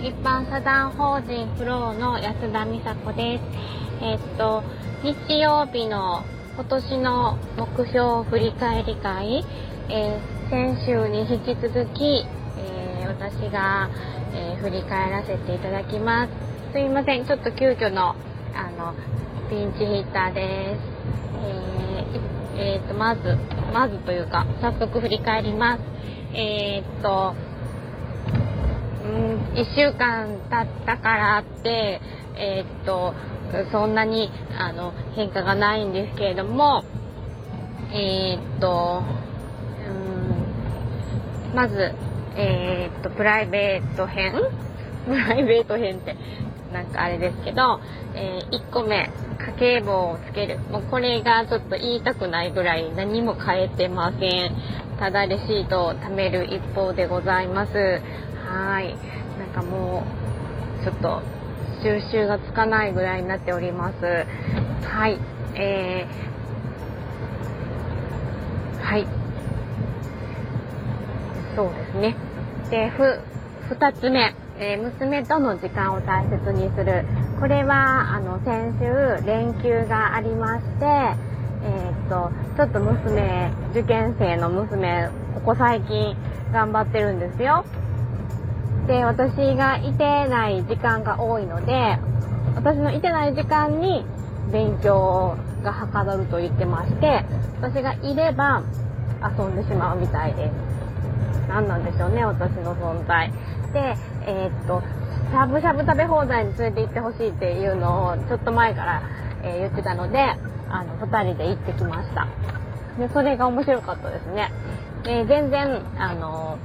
一般社団法人フローの安田美佐子です。えっと、日曜日の今年の目標振り返り会、えー、先週に引き続き、えー、私が、えー、振り返らせていただきます。すいません、ちょっと急遽の、あの、ピンチヒッターです。えー、えー、と、まず、まずというか、早速振り返ります。えー、っと、うん、1週間経ったからって、えー、っと、そんなにあの変化がないんですけれども、えー、っと、うん、まず、えー、っと、プライベート編 プライベート編って、なんかあれですけど、えー、1個目、家計簿をつける。もうこれがちょっと言いたくないぐらい何も変えてません。ただレシートを貯める一方でございます。はい。なんかもう、ちょっと収集がつかないぐらいになっております。はい。えー、はい。そうですね。で、ふ、二つ目、えー、娘との時間を大切にする。これは、あの、先週、連休がありまして、えー、っと、ちょっと娘、受験生の娘、ここ最近頑張ってるんですよ。で、私がいてない時間が多いので、私のいてない時間に勉強がはかどると言ってまして、私がいれば遊んでしまうみたいです。何なんでしょうね、私の存在。で、えー、っと、しゃぶしゃぶ食べ放題に連れて行ってほしいっていうのをちょっと前から、え、言ってたので、あの、二人で行ってきました。で、それが面白かったですね。で、全然、あの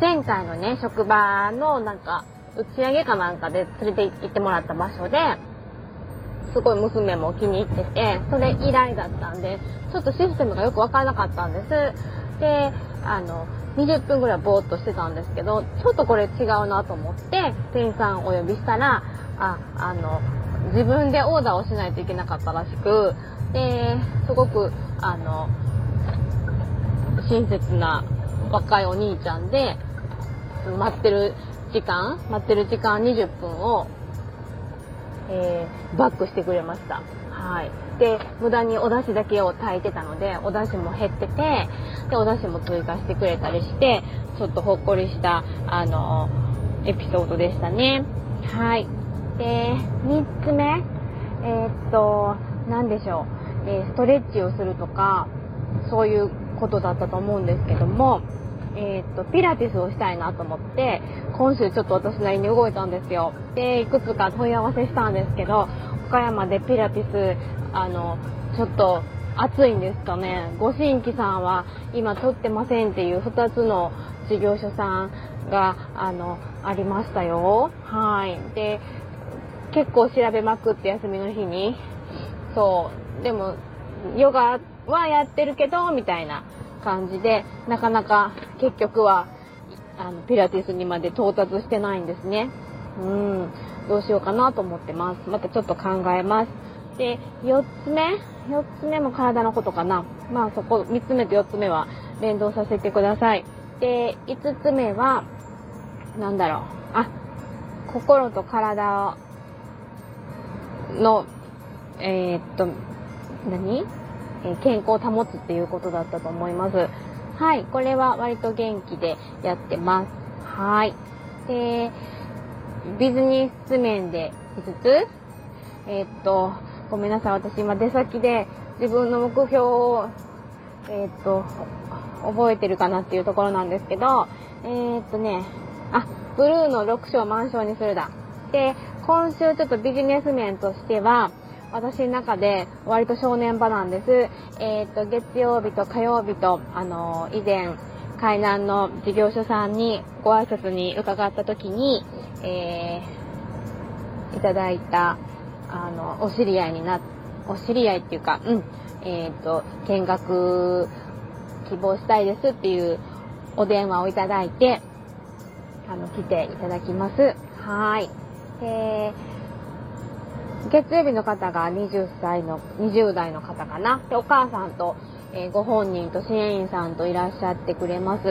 前回のね、職場のなんか、打ち上げかなんかで連れて行ってもらった場所で、すごい娘も気に入ってて、それ以来だったんで、ちょっとシステムがよくわからなかったんです。で、あの、20分ぐらいぼーっとしてたんですけど、ちょっとこれ違うなと思って、店員さんお呼びしたら、あ、あの、自分でオーダーをしないといけなかったらしく、で、すごく、あの、親切な若いお兄ちゃんで、待ってる時間、待ってる時間20分を、えー、バックしてくれました。はい。で、無駄にお出汁だけを炊いてたので、お出汁も減ってて、で、お出汁も追加してくれたりして、ちょっとほっこりした、あのエピソードでしたね。はい。で、3つ目、えー、っと、何でしょう。えストレッチをするとか、そういうことだったと思うんですけども、えー、っと、ピラティスをしたいなと思って、今週ちょっと私なりに動いたんですよ。で、いくつか問い合わせしたんですけど、岡山でピラティス、あの、ちょっと暑いんですかね。ご新規さんは今取ってませんっていう2つの事業所さんが、あの、ありましたよ。はい。で、結構調べまくって休みの日に。そう。でも、ヨガはやってるけど、みたいな感じで、なかなか結局は、あの、ピラティスにまで到達してないんですね。うん。どうしようかなと思ってます。またちょっと考えます。で、4つ目 ?4 つ目も体のことかな。まあそこ、3つ目と4つ目は連動させてください。で、5つ目は、なんだろう。あ、心と体の、えー、っと、何？え健康を保つっていうことだったと思います。はい、これは割と元気でやってます。はい。で、ビジネス面で5つえー、っと、ごめんなさい、私今出先で自分の目標を、えー、っと、覚えてるかなっていうところなんですけど、えー、っとね、あ、ブルーの6章満章にするだ。で、今週ちょっとビジネス面としては、私の中で割と正念場なんです。えっ、と、月曜日と火曜日と、あの、以前、海南の事業所さんにご挨拶に伺った時に、えー、いただいた、あの、お知り合いにな、お知り合いっていうか、うん、えっ、と、見学希望したいですっていうお電話をいただいて、あの、来ていただきます。はい。で、月曜日の方が20歳の、20代の方かな。で、お母さんとえー、ご本人と支援員さんといらっしゃってくれます。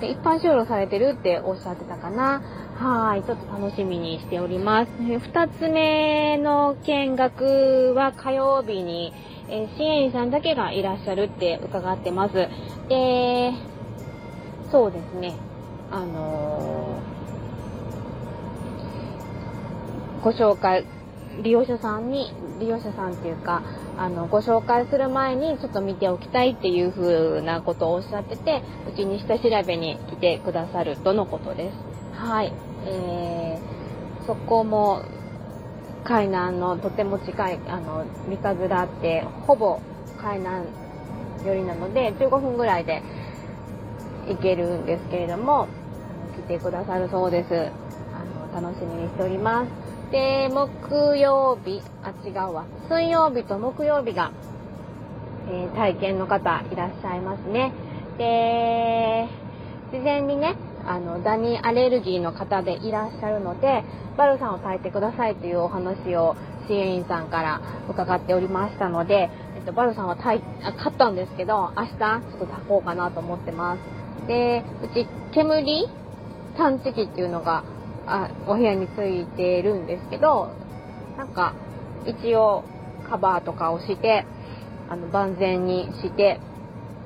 で一般就労されてるっておっしゃってたかな。はい、ちょっと楽しみにしております。二つ目の見学は火曜日に、えー、支援員さんだけがいらっしゃるって伺ってます。で、そうですね、あのー、ご紹介、利用者さんに、利用者さんっていうか、あの、ご紹介する前にちょっと見ておきたいっていう風なことをおっしゃってて、うちに下調べに来てくださるとのことです。はい。えー、そこも、海南のとても近い、あの、三日面って、ほぼ海南寄りなので、15分ぐらいで行けるんですけれども、来てくださるそうです。あの、楽しみにしております。で、木曜日、あ、違うわ。水曜日と木曜日が、えー、体験の方いらっしゃいますね。で、事前にね、あの、ダニアレルギーの方でいらっしゃるので、バルさんを炊いてくださいというお話を支援員さんから伺っておりましたので、えっと、バルさんは炊い、買ったんですけど、明日ちょっと炊こうかなと思ってます。で、うち、煙探知機っていうのがあお部屋についてるんですけど、なんか、一応カバーとかをして、あの、万全にして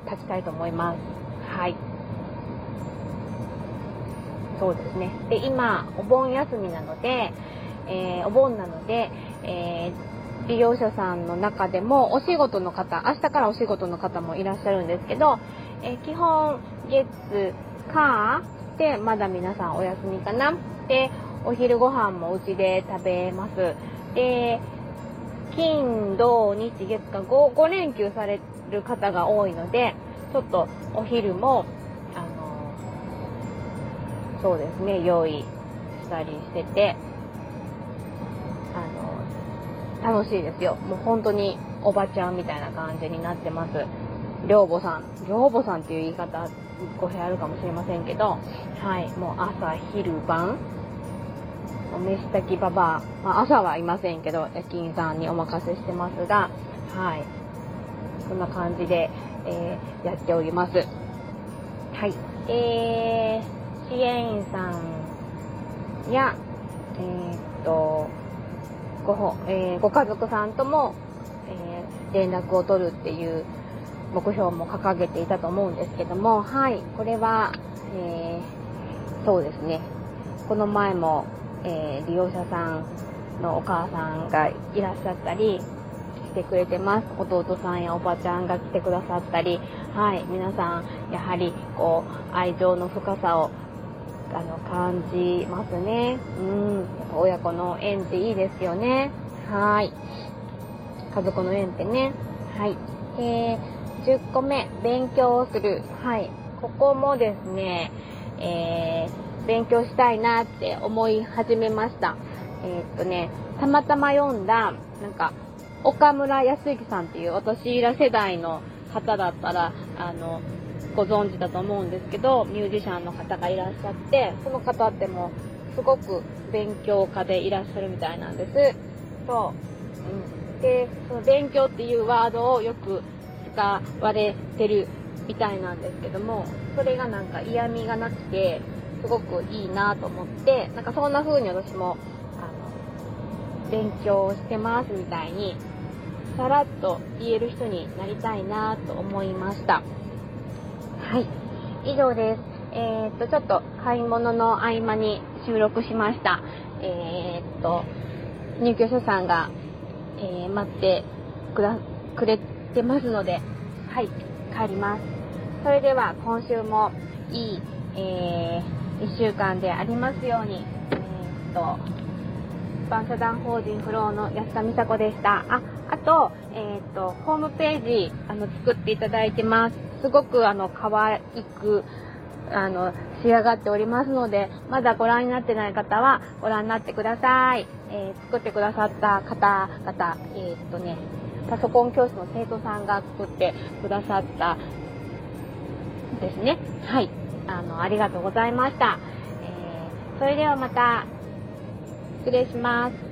立ちたいと思います。はい。そうですね。で、今、お盆休みなので、えー、お盆なので、えー、利用者さんの中でもお仕事の方、明日からお仕事の方もいらっしゃるんですけど、えー、基本、月、火でまだ皆さんお休みかなで、お昼ご飯もうちで食べます。で、金、土、日、月か 5, 5連休される方が多いので、ちょっとお昼も、あの、そうですね、用意したりしてて、あの、楽しいですよ。もう本当におばちゃんみたいな感じになってます。寮母さん。寮母さんっていう言い方、語弊あるかもしれませんけど、はい、もう朝、昼、晩、お飯炊きババア、まあ、朝はいませんけど、夜勤さんにお任せしてますが、はい。こんな感じで、えー、やっております。はい。えー、支援員さんや、えー、っと、ご、えー、ご家族さんとも、えー、連絡を取るっていう目標も掲げていたと思うんですけども、はい。これは、えー、そうですね。この前も、えー、利用者さんのお母さんがいらっしゃったりしてくれてます。弟さんやおばちゃんが来てくださったり、はい、皆さん、やはり、こう、愛情の深さを、あの、感じますね。うん。やっぱ親子の縁っていいですよね。はい。家族の縁ってね。はい。えー、10個目、勉強をする。はい。ここもですね、えー、勉強したいなって思い始めました。えー、っとね、たまたま読んだ、なんか、岡村康之さんっていう私ら世代の方だったら、あの、ご存知だと思うんですけど、ミュージシャンの方がいらっしゃって、その方ってもすごく勉強家でいらっしゃるみたいなんです。そう。うん、で、その勉強っていうワードをよく使われてるみたいなんですけども、それがなんか嫌味がなくて、すごくいいなと思って、なんかそんな風に私も、あの、勉強してますみたいに、さらっと言える人になりたいなと思いました。はい。以上です。えー、っと、ちょっと買い物の合間に収録しました。えー、っと、入居者さんが、えー、待ってくだ、くれてますので、はい、帰ります。それでは今週もいい、えー1週間でありますように、えー、っと、一般社団法人フローの安田美佐子でした。あ、あと、えー、っと、ホームページ、あの、作っていただいてます。すごく、あの、可愛く、あの、仕上がっておりますので、まだご覧になってない方はご覧になってください。えー、作ってくださった方々、えー、っとね、パソコン教室の生徒さんが作ってくださったですね。はい。あの、ありがとうございました。えー、それではまた、失礼します。